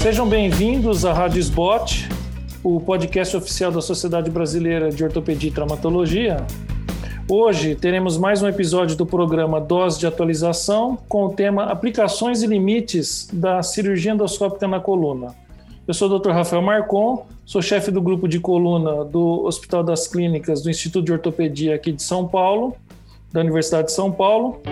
Sejam bem-vindos à Rádio Sbot, o podcast oficial da Sociedade Brasileira de Ortopedia e Traumatologia. Hoje teremos mais um episódio do programa Dose de Atualização com o tema Aplicações e Limites da Cirurgia Endoscópica na Coluna. Eu sou o Dr. Rafael Marcon, sou chefe do grupo de coluna do Hospital das Clínicas do Instituto de Ortopedia aqui de São Paulo, da Universidade de São Paulo.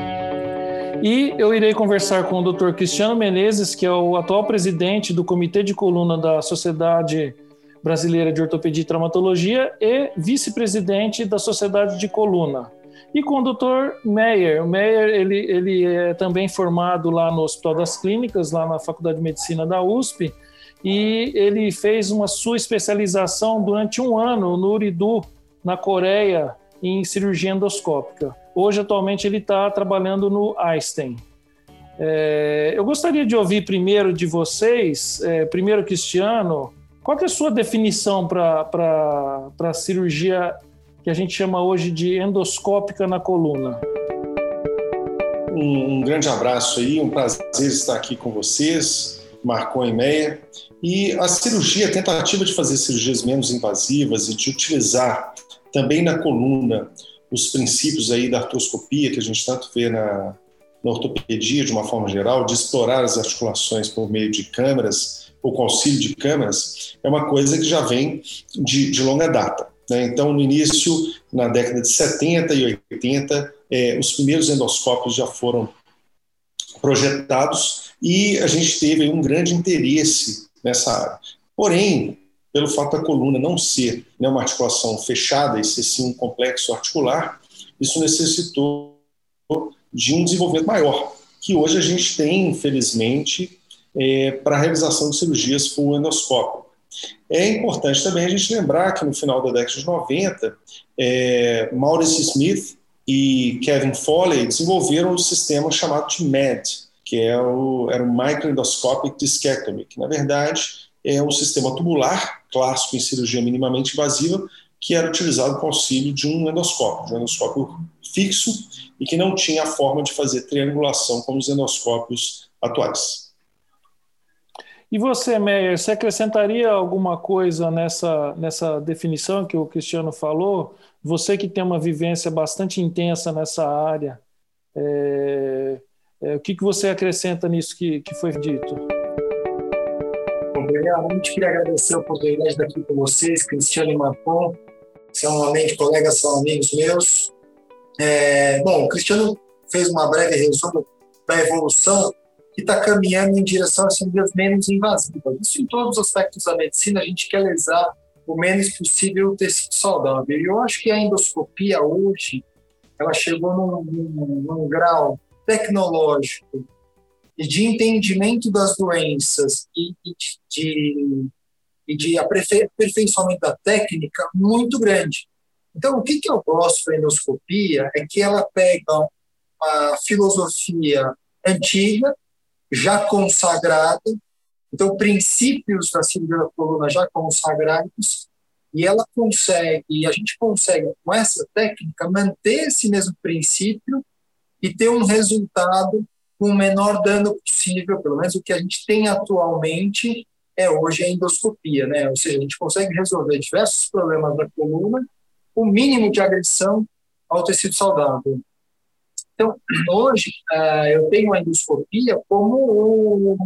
E eu irei conversar com o Dr. Cristiano Menezes, que é o atual presidente do Comitê de Coluna da Sociedade Brasileira de Ortopedia e Traumatologia e vice-presidente da Sociedade de Coluna. E com o Dr. Meyer. O Meyer ele, ele é também formado lá no Hospital das Clínicas, lá na Faculdade de Medicina da USP, e ele fez uma sua especialização durante um ano no Uridu, na Coreia, em cirurgia endoscópica. Hoje, atualmente, ele está trabalhando no Einstein. É, eu gostaria de ouvir primeiro de vocês, é, primeiro Cristiano, qual é a sua definição para a cirurgia que a gente chama hoje de endoscópica na coluna? Um, um grande abraço aí, um prazer estar aqui com vocês, Marcon e Meia. E a cirurgia, a tentativa de fazer cirurgias menos invasivas e de utilizar também na coluna os princípios aí da artroscopia que a gente tanto vê na, na ortopedia de uma forma geral, de explorar as articulações por meio de câmeras o concílio de câmeras, é uma coisa que já vem de, de longa data. Né? Então, no início, na década de 70 e 80, é, os primeiros endoscópios já foram projetados e a gente teve um grande interesse nessa área. Porém, pelo fato da coluna não ser né, uma articulação fechada e ser sim um complexo articular, isso necessitou de um desenvolvimento maior, que hoje a gente tem, infelizmente, é, para a realização de cirurgias por endoscópio. É importante também a gente lembrar que no final da década de 90, é, Maurice Smith e Kevin Foley desenvolveram um sistema chamado de MED, que é o, era o Microendoscopic Discectomy, que na verdade é um sistema tubular clássico em cirurgia minimamente invasiva que era utilizado com auxílio de um endoscópio, de um endoscópio fixo e que não tinha a forma de fazer triangulação como os endoscópios atuais. E você, Meyer, você acrescentaria alguma coisa nessa, nessa definição que o Cristiano falou? Você que tem uma vivência bastante intensa nessa área, é, é, o que, que você acrescenta nisso que, que foi dito? Primeiramente, queria agradecer a oportunidade de aqui com vocês, Cristiano e Marcon, são além colegas, são amigos meus. É, bom, o Cristiano fez uma breve resumo da evolução que está caminhando em direção a cirurgias menos invasivas. Isso em todos os aspectos da medicina, a gente quer lesar o menos possível o tecido saudável. E eu acho que a endoscopia hoje, ela chegou num, num, num grau tecnológico de entendimento das doenças e, e de, e de aperfeiçoamento da técnica muito grande. Então, o que, que eu gosto da endoscopia é que ela pega uma filosofia antiga, já consagrada, então princípios da cirurgia da coluna já consagrados, e ela consegue, a gente consegue com essa técnica manter esse mesmo princípio e ter um resultado com o menor dano possível, pelo menos o que a gente tem atualmente é hoje a endoscopia, né? Ou seja, a gente consegue resolver diversos problemas da coluna o mínimo de agressão ao tecido saudável. Então, hoje, uh, eu tenho a endoscopia como o,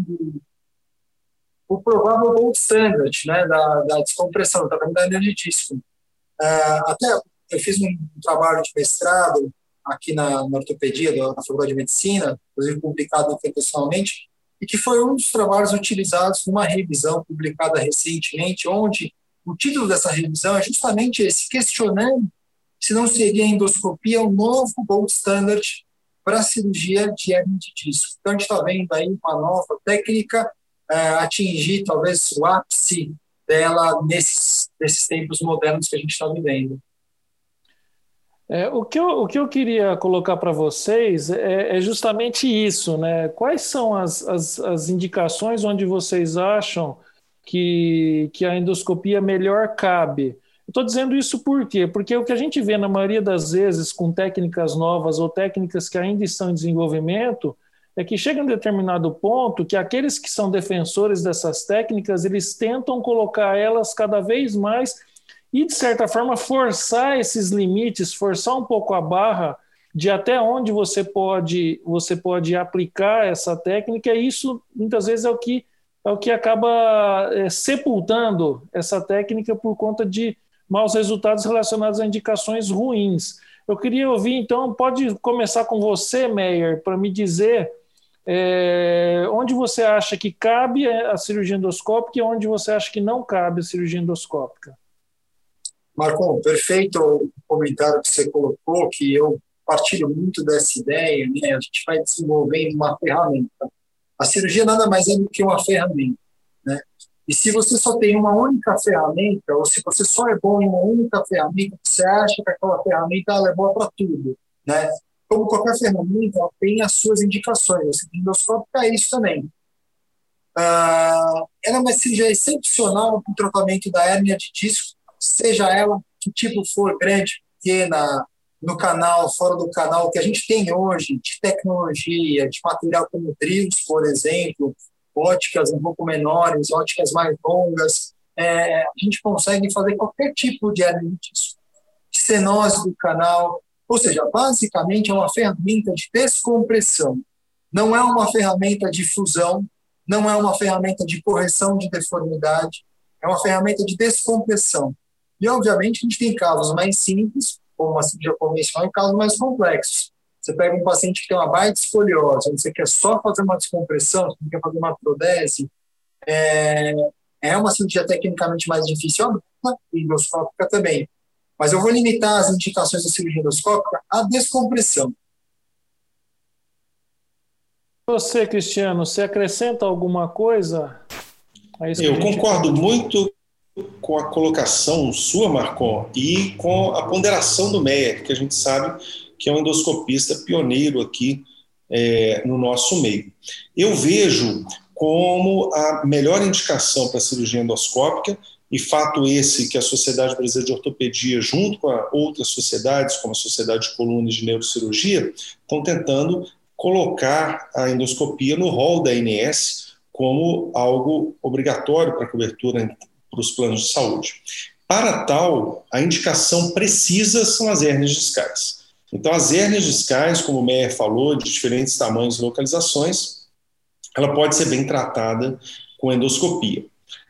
o provável gold standard né, da, da descompressão, da cavidade de disco. Uh, até eu fiz um trabalho de mestrado aqui na, na ortopedia da, na Faculdade de Medicina, inclusive publicado internacionalmente, e que foi um dos trabalhos utilizados numa revisão publicada recentemente, onde o título dessa revisão é justamente esse, questionando se não seria a endoscopia um novo gold standard para a cirurgia de hernia de disco. Então, a gente está vendo aí uma nova técnica é, atingir, talvez, o ápice dela nesses, nesses tempos modernos que a gente está vivendo. É, o, que eu, o que eu queria colocar para vocês é, é, justamente isso, né? Quais são as, as, as indicações onde vocês acham que, que a endoscopia melhor cabe? Estou dizendo isso por quê? Porque o que a gente vê na maioria das vezes com técnicas novas ou técnicas que ainda estão em desenvolvimento é que chega um determinado ponto que aqueles que são defensores dessas técnicas, eles tentam colocar elas cada vez mais e, de certa forma, forçar esses limites, forçar um pouco a barra de até onde você pode, você pode aplicar essa técnica, e isso muitas vezes é o que, é o que acaba é, sepultando essa técnica por conta de maus resultados relacionados a indicações ruins. Eu queria ouvir, então, pode começar com você, Meyer, para me dizer é, onde você acha que cabe a cirurgia endoscópica e onde você acha que não cabe a cirurgia endoscópica. Marcon, perfeito o comentário que você colocou, que eu partilho muito dessa ideia, né? A gente vai desenvolvendo uma ferramenta. A cirurgia nada mais é do que uma ferramenta, né? E se você só tem uma única ferramenta, ou se você só é bom em uma única ferramenta, você acha que aquela ferramenta ela é boa para tudo, né? Como qualquer ferramenta, ela tem as suas indicações. A cirurgia endoscópica é isso também. Uh, ela é uma cirurgia excepcional para o tratamento da hérnia de disco, seja ela que tipo for, grande, pequena, no canal, fora do canal, que a gente tem hoje de tecnologia, de material como drills, por exemplo, óticas um pouco menores, óticas mais longas, é, a gente consegue fazer qualquer tipo de hernites, cenose do canal, ou seja, basicamente é uma ferramenta de descompressão, não é uma ferramenta de fusão, não é uma ferramenta de correção de deformidade, é uma ferramenta de descompressão. E, obviamente, a gente tem casos mais simples, como uma cirurgia convencional, e casos mais complexos. Você pega um paciente que tem uma baita escoliose, você quer só fazer uma descompressão, você quer fazer uma prodese, é, é uma cirurgia tecnicamente mais difícil, e endoscópica também. Mas eu vou limitar as indicações da cirurgia endoscópica à descompressão. Você, Cristiano, você acrescenta alguma coisa? Eu concordo muito com a colocação sua, Marcon, e com a ponderação do Meyer, que a gente sabe que é um endoscopista pioneiro aqui é, no nosso meio. Eu vejo como a melhor indicação para cirurgia endoscópica, e fato esse que a Sociedade Brasileira de Ortopedia, junto com outras sociedades, como a Sociedade de Coluna e de Neurocirurgia, estão tentando colocar a endoscopia no rol da ANS como algo obrigatório para cobertura para os planos de saúde. Para tal, a indicação precisa são as hérnias discais. Então, as hérnias discais, como o Meyer falou, de diferentes tamanhos e localizações, ela pode ser bem tratada com endoscopia.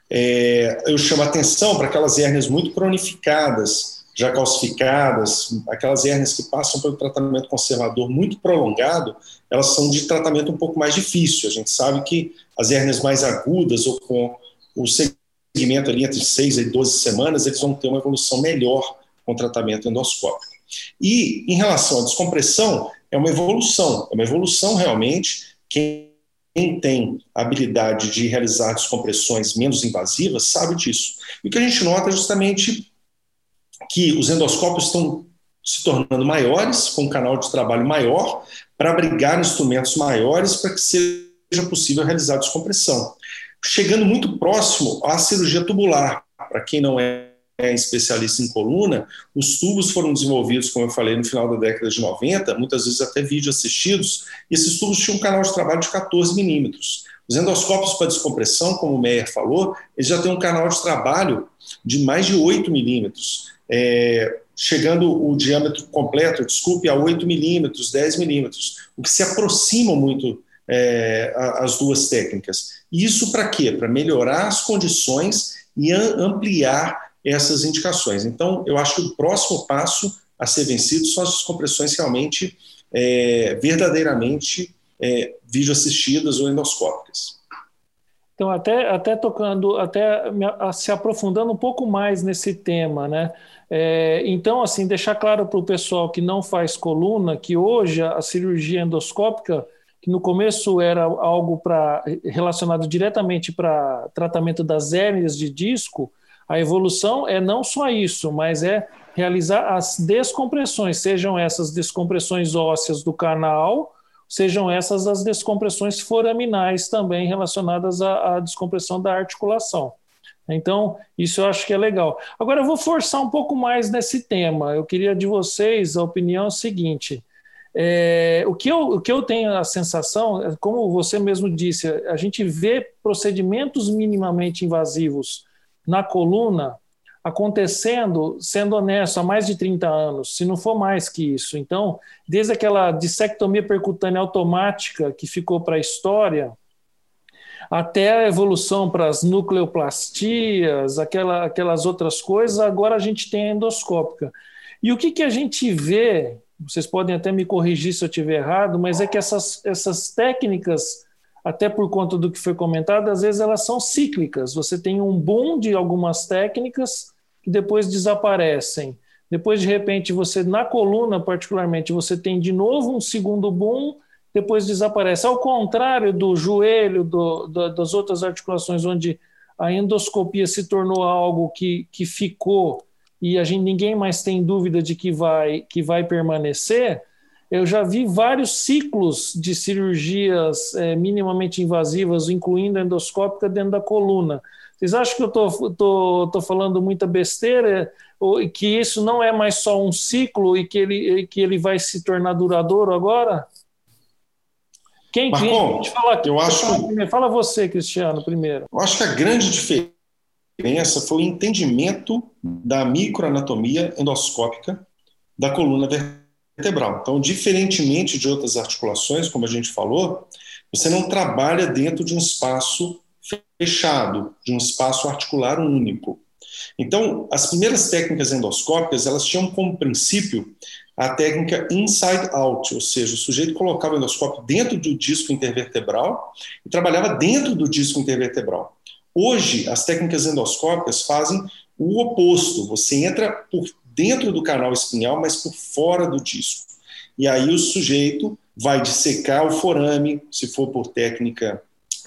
É, eu chamo a atenção para aquelas hérnias muito cronificadas, já calcificadas, aquelas hérnias que passam pelo tratamento conservador muito prolongado, elas são de tratamento um pouco mais difícil. A gente sabe que as hérnias mais agudas ou com o segmento ali entre 6 e 12 semanas, eles vão ter uma evolução melhor com o tratamento endoscópico. E em relação à descompressão, é uma evolução, é uma evolução realmente. Quem tem habilidade de realizar descompressões menos invasivas sabe disso. E o que a gente nota é justamente que os endoscópios estão se tornando maiores, com um canal de trabalho maior, para abrigar instrumentos maiores para que seja possível realizar descompressão chegando muito próximo à cirurgia tubular. Para quem não é especialista em coluna, os tubos foram desenvolvidos, como eu falei, no final da década de 90, muitas vezes até vídeo assistidos, e esses tubos tinham um canal de trabalho de 14 milímetros. Os endoscópios para descompressão, como o Meyer falou, eles já têm um canal de trabalho de mais de 8 milímetros, é, chegando o diâmetro completo, desculpe, a 8 milímetros, 10 milímetros, o que se aproxima muito é, as duas técnicas. Isso para quê? Para melhorar as condições e ampliar essas indicações. Então, eu acho que o próximo passo a ser vencido são as descompressões realmente, é, verdadeiramente é, videoassistidas ou endoscópicas. Então, até, até tocando, até se aprofundando um pouco mais nesse tema, né? É, então, assim, deixar claro para o pessoal que não faz coluna que hoje a cirurgia endoscópica que no começo era algo para relacionado diretamente para tratamento das hérnias de disco, a evolução é não só isso, mas é realizar as descompressões, sejam essas descompressões ósseas do canal, sejam essas as descompressões foraminais também relacionadas à, à descompressão da articulação. Então, isso eu acho que é legal. Agora, eu vou forçar um pouco mais nesse tema. Eu queria de vocês a opinião seguinte: É, o, que eu, o que eu tenho a sensação, é, como você mesmo disse, a gente vê procedimentos minimamente invasivos na coluna acontecendo, sendo honesto, há mais de 30 anos, se não for mais que isso. Então, desde aquela dissectomia percutânea automática que ficou para a história, até a evolução para as nucleoplastias, aquela, aquelas outras coisas, agora a gente tem a endoscópica. E o que, que a gente vê, vocês podem até me corrigir se eu estiver errado, mas é que essas, essas técnicas até por conta do que foi comentado, às vezes elas são cíclicas. Você tem um boom de algumas técnicas que depois desaparecem. Depois, de repente, você, na coluna particularmente, você tem de novo um segundo boom, depois desaparece. Ao contrário do joelho, do, do, das outras articulações, onde a endoscopia se tornou algo que, que ficou e a gente, ninguém mais tem dúvida de que vai, que vai permanecer, eu já vi vários ciclos de cirurgias é, minimamente invasivas, incluindo a endoscópica, dentro da coluna. Vocês acham que eu estou tô, tô, falando muita besteira? Ou que isso não é mais só um ciclo e que ele, que ele vai se tornar duradouro agora? Quem, Marcon, quem falar, eu acho fala, fala você, Cristiano, primeiro. Eu acho que a grande diferença foi o entendimento da microanatomia endoscópica da coluna vertebral. Então, diferentemente de outras articulações, como a gente falou, você não trabalha dentro de um espaço fechado, de um espaço articular único. Então, as primeiras técnicas endoscópicas, elas tinham como princípio a técnica inside out, ou seja, o sujeito colocava o endoscópio dentro do disco intervertebral e trabalhava dentro do disco intervertebral. Hoje, as técnicas endoscópicas fazem o oposto, você entra por dentro do canal espinhal, mas por fora do disco. E aí o sujeito vai dissecar o forame, se for por técnica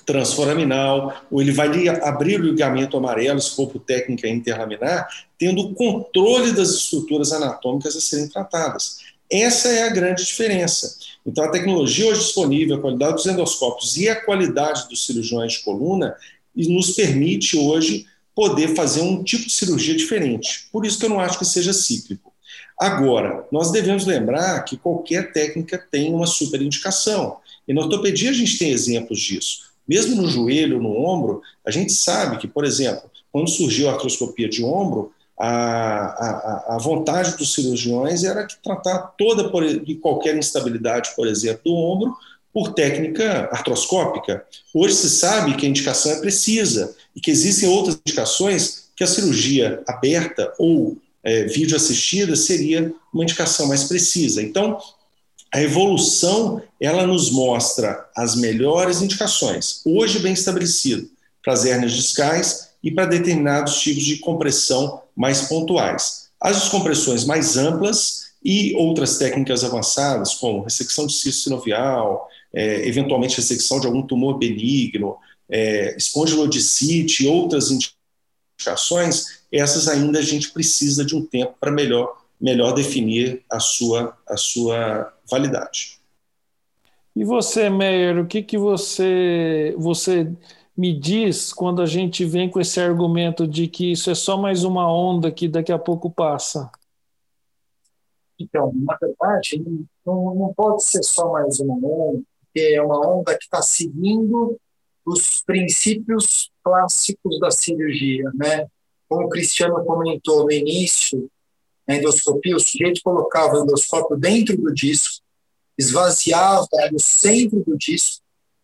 transforaminal, ou ele vai abrir o ligamento amarelo, se for por técnica interlaminar, tendo o controle das estruturas anatômicas a serem tratadas. Essa é a grande diferença. Então, a tecnologia hoje disponível, a qualidade dos endoscópios e a qualidade dos cirurgiões de coluna nos permite hoje poder fazer um tipo de cirurgia diferente. Por isso que eu não acho que seja cíclico. Agora, nós devemos lembrar que qualquer técnica tem uma superindicação. E na ortopedia a gente tem exemplos disso. Mesmo no joelho, no ombro, a gente sabe que, por exemplo, quando surgiu a artroscopia de ombro, a, a, a vontade dos cirurgiões era que tratar toda e qualquer instabilidade, por exemplo, do ombro, por técnica artroscópica. Hoje se sabe que a indicação é precisa e que existem outras indicações que a cirurgia aberta ou é, vídeo assistida seria uma indicação mais precisa. Então, a evolução ela nos mostra as melhores indicações, hoje bem estabelecido, para as hérnias discais e para determinados tipos de compressão mais pontuais. As descompressões mais amplas e outras técnicas avançadas, como ressecção de cisto sinovial, é, eventualmente ressecção de algum tumor benigno, é, espondilodicite e outras indicações, essas ainda a gente precisa de um tempo para melhor, melhor definir a sua, a sua validade. E você, Meyer, o que, que você, você me diz quando a gente vem com esse argumento de que isso é só mais uma onda que daqui a pouco passa? Então, na verdade, não, não pode ser só mais uma onda, é uma onda que está seguindo os princípios clássicos da cirurgia, né? Como o Cristiano comentou no início, a endoscopia, o sujeito colocava o endoscópio dentro do disco, esvaziava no centro do disco,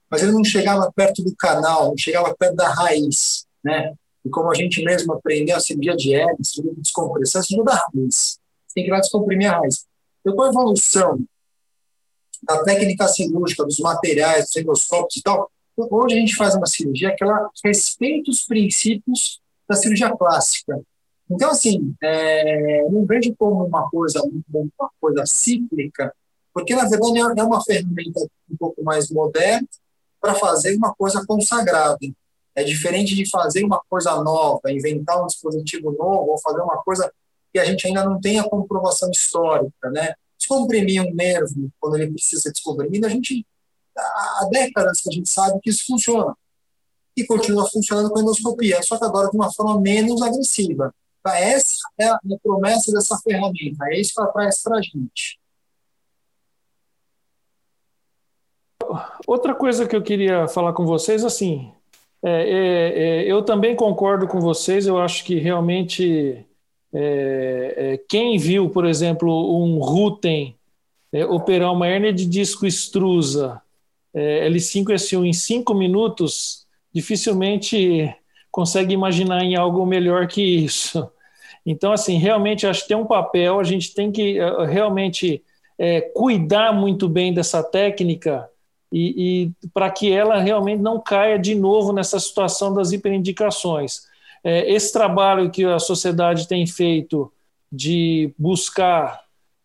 mas ele não chegava perto do canal, não chegava perto da raiz, né? E como a gente mesmo aprendeu, a cirurgia de hernia, cirurgia de descompressão, é cirurgia da raiz. Você tem que ir lá descomprimir a raiz. Então, com a evolução da técnica cirúrgica, dos materiais, dos endoscópios e tal, hoje a gente faz uma cirurgia que ela respeita os princípios da cirurgia clássica. Então, assim, é, não vejo como uma coisa, uma coisa cíclica, porque, na verdade, é uma ferramenta um pouco mais moderna para fazer uma coisa consagrada. É diferente de fazer uma coisa nova, inventar um dispositivo novo, ou fazer uma coisa que a gente ainda não tem a comprovação histórica, né? Descomprimir um nervo quando ele precisa ser descomprimido, a gente há décadas que a gente sabe que isso funciona. E continua funcionando com endoscopia, só que agora de uma forma menos agressiva. Então, essa é a promessa dessa ferramenta, é isso que ela traz para a gente. outra coisa que eu queria falar com vocês, assim, é, é, é, eu também concordo com vocês, eu acho que realmente é, é, quem viu, por exemplo, um Ruten é, operar uma hernia de disco extrusa L5 S1 em cinco minutos, dificilmente consegue imaginar em algo melhor que isso. Então, assim, realmente acho que tem um papel, a gente tem que realmente cuidar muito bem dessa técnica e, e para que ela realmente não caia de novo nessa situação das hiperindicações. É, esse trabalho que a sociedade tem feito de buscar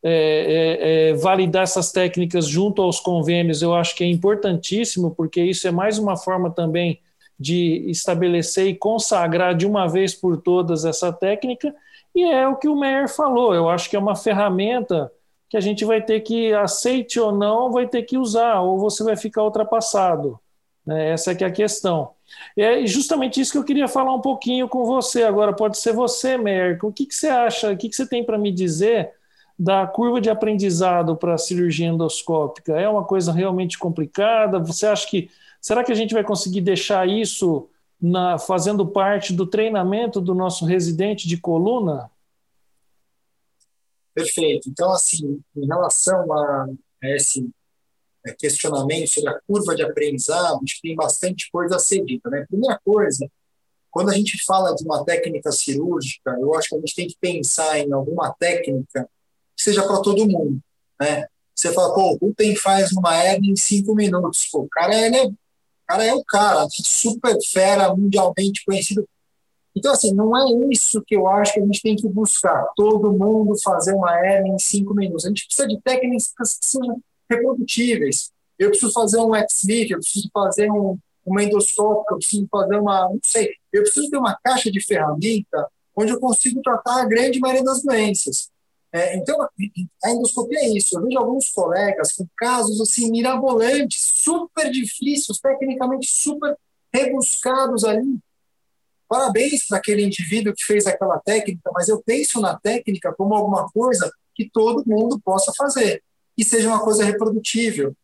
é, é, é, validar essas técnicas junto aos convênios, eu acho que é importantíssimo, porque isso é mais uma forma também de estabelecer e consagrar de uma vez por todas essa técnica, e é o que o Meyer falou, eu acho que é uma ferramenta que a gente vai ter que, aceite ou não, vai ter que usar, ou você vai ficar ultrapassado. Né? Essa é que é a questão. E é justamente isso que eu queria falar um pouquinho com você. Agora, pode ser você, Merck. O que, que você acha, o que, que você tem para me dizer da curva de aprendizado para a cirurgia endoscópica? É uma coisa realmente complicada? Você acha que. Será que a gente vai conseguir deixar isso na, fazendo parte do treinamento do nosso residente de coluna? Perfeito. Então, assim, em relação a, esse é, questionamento sobre a curva de aprendizado, acho que tem bastante coisa a ser dita. Né? Primeira coisa, quando a gente fala de uma técnica cirúrgica, eu acho que a gente tem que pensar em alguma técnica que seja para todo mundo. Né? Você fala, pô, o Rutem faz uma hernia em cinco minutos. Pô, o cara, é, o cara é o cara, super fera, mundialmente conhecido. Então, assim, não é isso que eu acho que a gente tem que buscar. Todo mundo fazer uma hernia em cinco minutos. A gente precisa de técnicas que sejam reprodutíveis. Eu preciso fazer um X-Lift, eu preciso fazer um, uma endoscópica, eu preciso fazer uma, não sei, eu preciso ter uma caixa de ferramenta onde eu consigo tratar a grande maioria das doenças. É, então, a endoscopia é isso. Eu vejo alguns colegas com casos assim mirabolantes, super difíceis, tecnicamente super rebuscados ali, parabéns para aquele indivíduo que fez aquela técnica, mas eu penso na técnica como alguma coisa que todo mundo possa fazer e seja uma coisa reprodutível.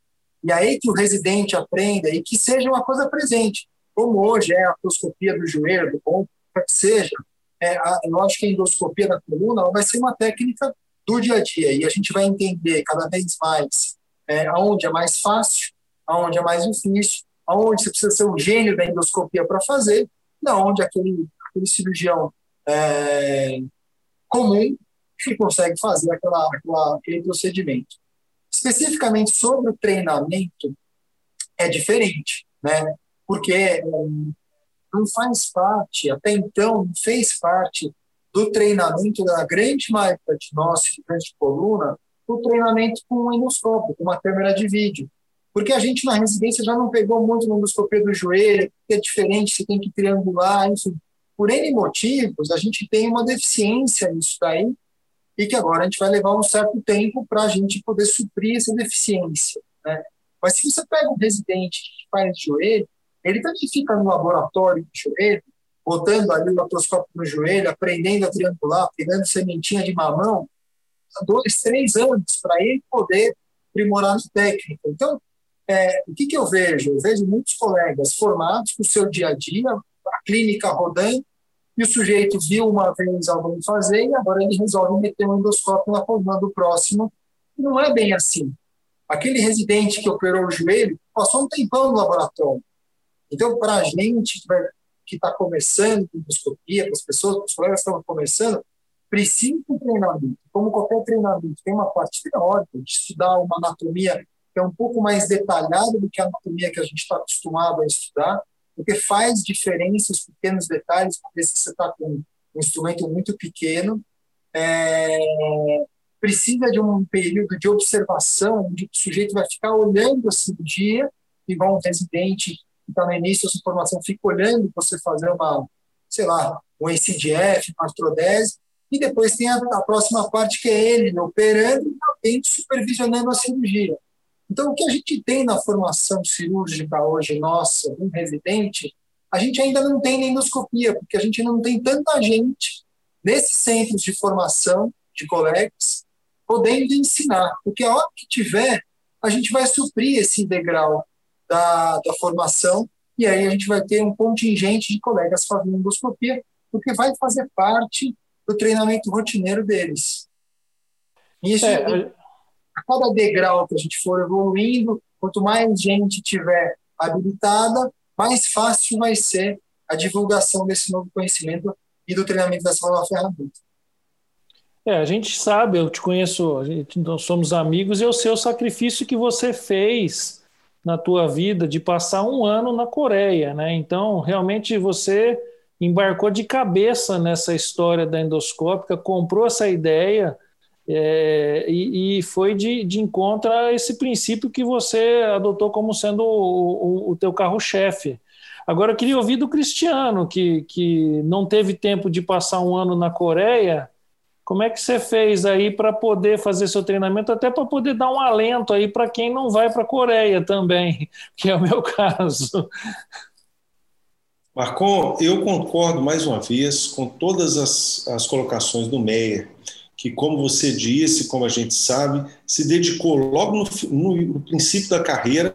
E aí que o residente aprenda e que seja uma coisa presente, como hoje é a endoscopia do joelho, do ombro, que seja. É, a, que a endoscopia da coluna vai ser uma técnica do dia a dia e a gente vai entender cada vez mais é, aonde é mais fácil, aonde é mais difícil, aonde você precisa ser um gênio da endoscopia para fazer na onde aquele, aquele cirurgião é, comum que consegue fazer aquela, aquela, aquele procedimento. Especificamente sobre o treinamento, é diferente, né? porque é, não faz parte, até então, não fez parte do treinamento da grande maioria de nós, de coluna, o treinamento com um endoscópio, com uma câmera de vídeo porque a gente na residência já não pegou muito no endoscopia do joelho, que é diferente, você tem que triangular, enfim. Por N motivos, a gente tem uma deficiência nisso daí, e que agora a gente vai levar um certo tempo para a gente poder suprir essa deficiência. Né? Mas se você pega um residente que faz joelho, ele também fica no laboratório de joelho, botando ali o laparoscópio no joelho, aprendendo a triangular, pegando sementinha de mamão, dois, três anos para ele poder aprimorar a técnica. Então, é, o que, que eu vejo? Eu vejo muitos colegas formados com o seu dia a dia, a clínica rodando, e o sujeito viu uma vez alguém fazer e agora ele resolve meter um endoscópio na coluna do próximo. Não é bem assim. Aquele residente que operou o joelho passou um tempão no laboratório. Então, para a gente que está começando com endoscopia, para as pessoas, os colegas que estão começando, precisa de um treinamento. Como qualquer treinamento, tem uma parte teórica, de estudar uma anatomia que é um pouco mais detalhado do que a anatomia que a gente está acostumado a estudar, porque faz diferença os pequenos detalhes, porque se você está com um instrumento muito pequeno, é, precisa de um período de observação, onde o sujeito vai ficar olhando a cirurgia, igual um residente que está no início da sua formação fica olhando você fazer uma, sei lá, um ACDF, uma artrodese, e depois tem a, a próxima parte que é ele operando e alguém supervisionando a cirurgia. Então, o que a gente tem na formação cirúrgica hoje nossa, um residente, a gente ainda não tem endoscopia, porque a gente não tem tanta gente nesses centros de formação de colegas podendo ensinar, porque a hora que tiver, a gente vai suprir esse degrau da, da formação, e aí a gente vai ter um contingente de colegas fazendo endoscopia, porque vai fazer parte do treinamento rotineiro deles. Isso, é, a cada degrau que a gente for evoluindo, quanto mais gente tiver habilitada, mais fácil vai ser a divulgação desse novo conhecimento e do treinamento dessa nova ferramenta. É, a gente sabe, eu te conheço, gente, nós somos amigos, e o seu sacrifício que você fez na tua vida de passar um ano na Coreia, né? Então, realmente você embarcou de cabeça nessa história da endoscópica, comprou essa ideia é, e, e, foi de, de encontro a esse princípio que você adotou como sendo o, o, o teu carro-chefe. Agora, eu queria ouvir do Cristiano, que, que não teve tempo de passar um ano na Coreia, como é que você fez aí para poder fazer seu treinamento, até para poder dar um alento aí para quem não vai para a Coreia também, que é o meu caso? Marcon, eu concordo mais uma vez com todas as, as colocações do Meyer, que, como você disse, como a gente sabe, se dedicou logo no, no, no princípio da carreira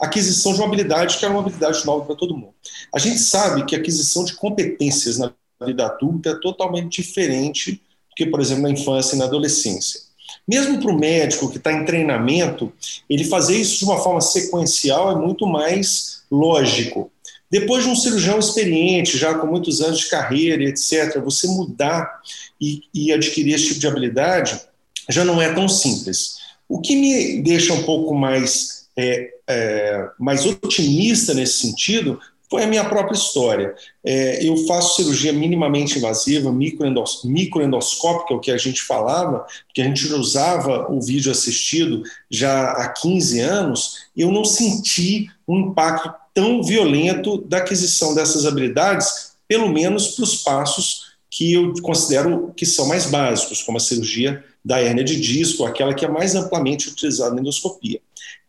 à aquisição de uma habilidade que era uma habilidade nova para todo mundo. A gente sabe que a aquisição de competências na vida adulta é totalmente diferente do que, por exemplo, na infância e na adolescência. Mesmo para o médico que está em treinamento, ele fazer isso de uma forma sequencial é muito mais lógico. Depois de um cirurgião experiente, já com muitos anos de carreira, etc., você mudar e, e adquirir esse tipo de habilidade já não é tão simples. O que me deixa um pouco mais, é, é, mais otimista nesse sentido foi a minha própria história. É, eu faço cirurgia minimamente invasiva, microendos, microendoscópica, o que a gente falava, que a gente usava o vídeo assistido já há 15 anos, eu não senti um impacto tão violento da aquisição dessas habilidades, pelo menos para os passos que eu considero que são mais básicos, como a cirurgia da hérnia de disco, aquela que é mais amplamente utilizada na endoscopia.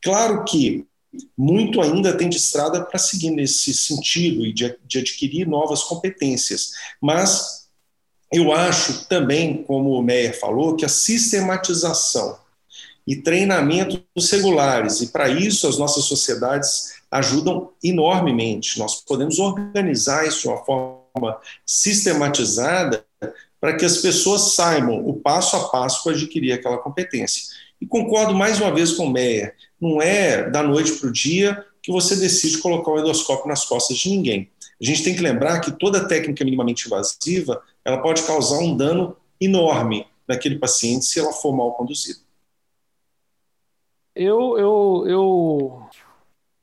Claro que muito ainda tem de estrada para seguir nesse sentido e de, de adquirir novas competências, mas eu acho também, como o Meyer falou, que a sistematização e treinamento dos regulares, e para isso as nossas sociedades ajudam enormemente. Nós podemos organizar isso de uma forma sistematizada para que as pessoas saibam o passo a passo para adquirir aquela competência. E concordo mais uma vez com o Meyer, não é da noite para o dia que você decide colocar o endoscópio nas costas de ninguém. A gente tem que lembrar que toda técnica minimamente invasiva ela pode causar um dano enorme naquele paciente se ela for mal conduzida. Eu, eu, eu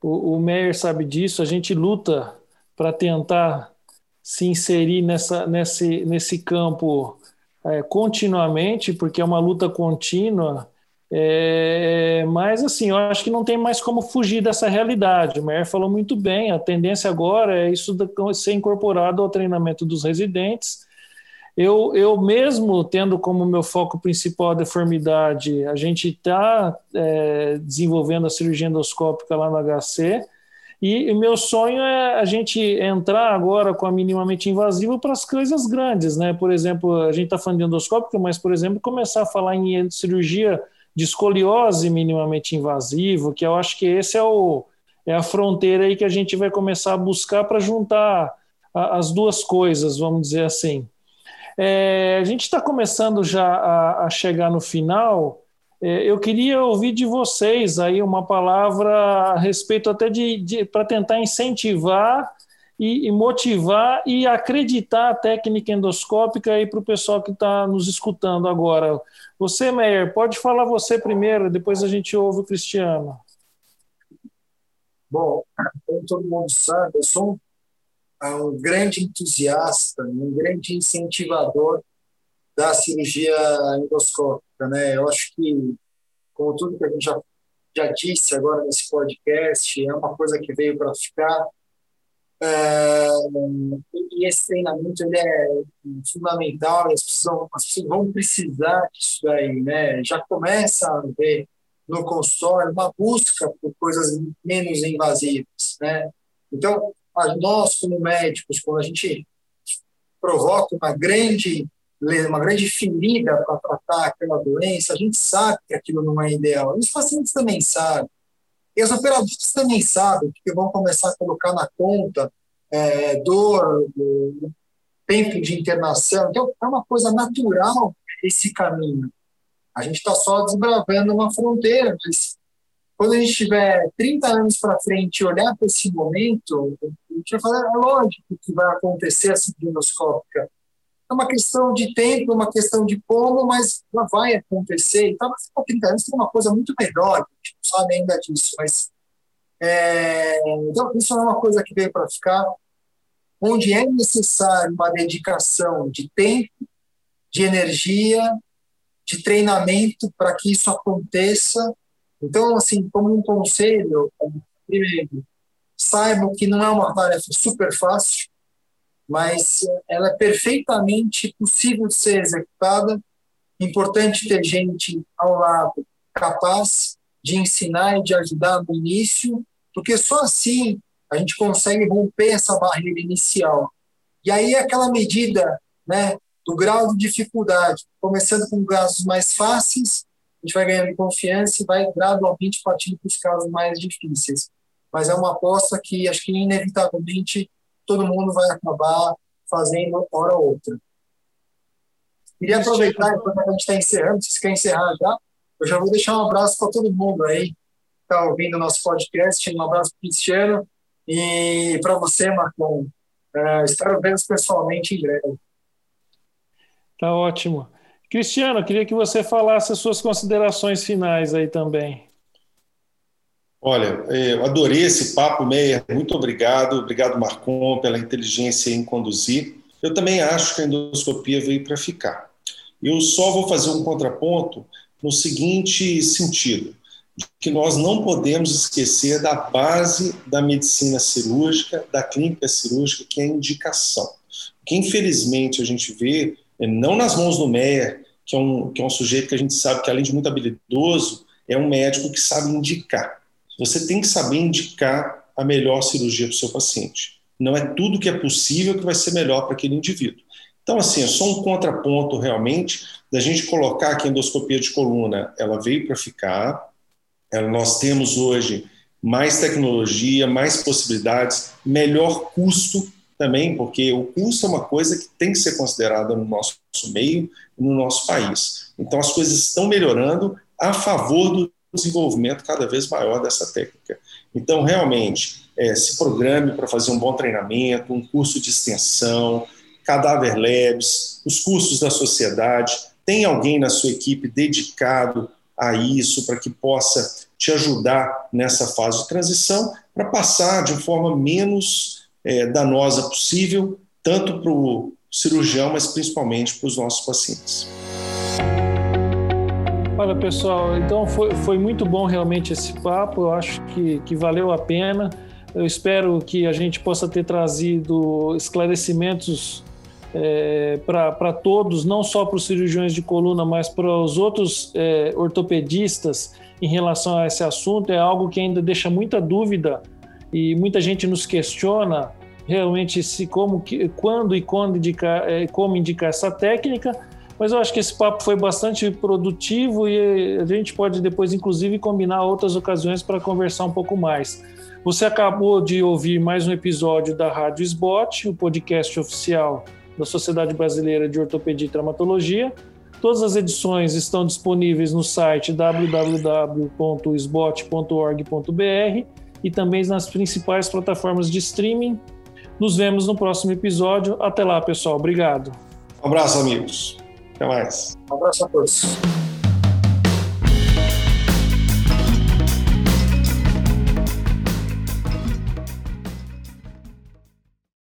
o, o Meyer sabe disso, a gente luta para tentar se inserir nessa, nesse, nesse campo é, continuamente, porque é uma luta contínua. É, mas assim, eu acho que não tem mais como fugir dessa realidade. O Meyer falou muito bem, a tendência agora é isso ser incorporado ao treinamento dos residentes eu, eu mesmo tendo como meu foco principal a deformidade, a gente está é, desenvolvendo a cirurgia endoscópica lá no HC, e o meu sonho é a gente entrar agora com a minimamente invasiva para as coisas grandes, né? Por exemplo, a gente está falando de endoscópica, mas, por exemplo, começar a falar em cirurgia de escoliose minimamente invasivo, que eu acho que esse é, o, é a fronteira aí que a gente vai começar a buscar para juntar a, as duas coisas, vamos dizer assim. É, a gente está começando já a, a, chegar no final. É, eu queria ouvir de vocês aí uma palavra a respeito até de, de para tentar incentivar e, e, motivar e acreditar a técnica endoscópica aí para o pessoal que está nos escutando agora. Você, Meyer, pode falar você primeiro, depois a gente ouve o Cristiano. Bom, como todo mundo sabe, eu sou um grande entusiasta, um grande incentivador da cirurgia endoscópica, né? Eu acho que, como tudo que a gente já, já disse agora nesse podcast, é uma coisa que veio para ficar. É, e esse treinamento ele é fundamental, as pessoas, as pessoas vão precisar disso daí, né? Já começa a ver no consultório uma busca por coisas menos invasivas, né? Então, nós, como médicos, quando a gente provoca uma grande, uma grande ferida para tratar aquela doença, a gente sabe que aquilo não é ideal. Os pacientes também sabem. E as operadoras também sabem, porque vão começar a colocar na conta é, dor, tempo de internação. Então, é uma coisa natural esse caminho. A gente está só desbravando uma fronteira, mas quando a gente tiver 30 anos para frente e olhar para esse momento, a gente vai falar, é lógico que vai acontecer essa dinoscópica. É uma questão de tempo, uma questão de como, mas ela vai acontecer. Então, talvez 30 anos tem uma coisa muito melhor, não sabe ainda disso, mas é, então, isso é uma coisa que veio para ficar, onde é necessário uma dedicação de tempo, de energia, de treinamento para que isso aconteça. Então, assim, como um conselho, primeiro, saibam que não é uma tarefa super fácil, mas ela é perfeitamente possível de ser executada. Importante ter gente ao lado capaz de ensinar e de ajudar no início, porque só assim a gente consegue romper essa barreira inicial. E aí aquela medida, né, do grau de dificuldade, começando com casos mais fáceis, a gente vai ganhando confiança e vai gradualmente partindo para os casos mais difíceis. Mas é uma aposta que acho que inevitavelmente todo mundo vai acabar fazendo hora ou outra. Queria aproveitar, enquanto a gente está encerrando, se você quer encerrar já, eu já vou deixar um abraço para todo mundo aí que está ouvindo o nosso podcast. Um abraço para o Cristiano e para você, Marcon. Uh, espero vê-los pessoalmente em breve. Tá ótimo. Cristiano, queria que você falasse as suas considerações finais aí também. Olha, é, eu adorei esse papo, Meia. Muito obrigado. Obrigado, Marcon, pela inteligência em conduzir. Eu também acho que a endoscopia veio para ficar. Eu só vou fazer um contraponto no seguinte sentido, que nós não podemos esquecer da base da medicina cirúrgica, da clínica cirúrgica, que é a indicação. O que infelizmente a gente vê não nas mãos do Meyer, que é, um, que é um sujeito que a gente sabe que, além de muito habilidoso, é um médico que sabe indicar. Você tem que saber indicar a melhor cirurgia para o seu paciente. Não é tudo que é possível que vai ser melhor para aquele indivíduo. Então, assim, é só um contraponto realmente da gente colocar que a endoscopia de coluna ela veio para ficar. Ela, nós temos hoje mais tecnologia, mais possibilidades, melhor custo também, porque o custo é uma coisa que tem que ser considerada no nosso meio no nosso país. Então, as coisas estão melhorando a favor do desenvolvimento cada vez maior dessa técnica. Então, realmente, é, se programe para fazer um bom treinamento, um curso de extensão, cadáver labs, os cursos da sociedade. Tem alguém na sua equipe dedicado a isso para que possa te ajudar nessa fase de transição para passar de forma menos é, danosa possível, tanto para o cirurgião, mas principalmente para os nossos pacientes. Olha, pessoal, então foi, foi muito bom realmente esse papo, eu acho que, que valeu a pena. Eu espero que a gente possa ter trazido esclarecimentos é, para todos, não só para os cirurgiões de coluna, mas para os outros é, ortopedistas em relação a esse assunto. É algo que ainda deixa muita dúvida e muita gente nos questiona realmente se como quando e quando indicar é, como indicar essa técnica mas eu acho que esse papo foi bastante produtivo e a gente pode depois inclusive combinar outras ocasiões para conversar um pouco mais você acabou de ouvir mais um episódio da Rádio Sbot o podcast oficial da Sociedade Brasileira de Ortopedia e Traumatologia Todas as edições estão disponíveis no site www.sbot.org.br e também nas principais plataformas de streaming. Nos vemos no próximo episódio. Até lá, pessoal. Obrigado. Um abraço, amigos. Até mais. Um abraço a todos.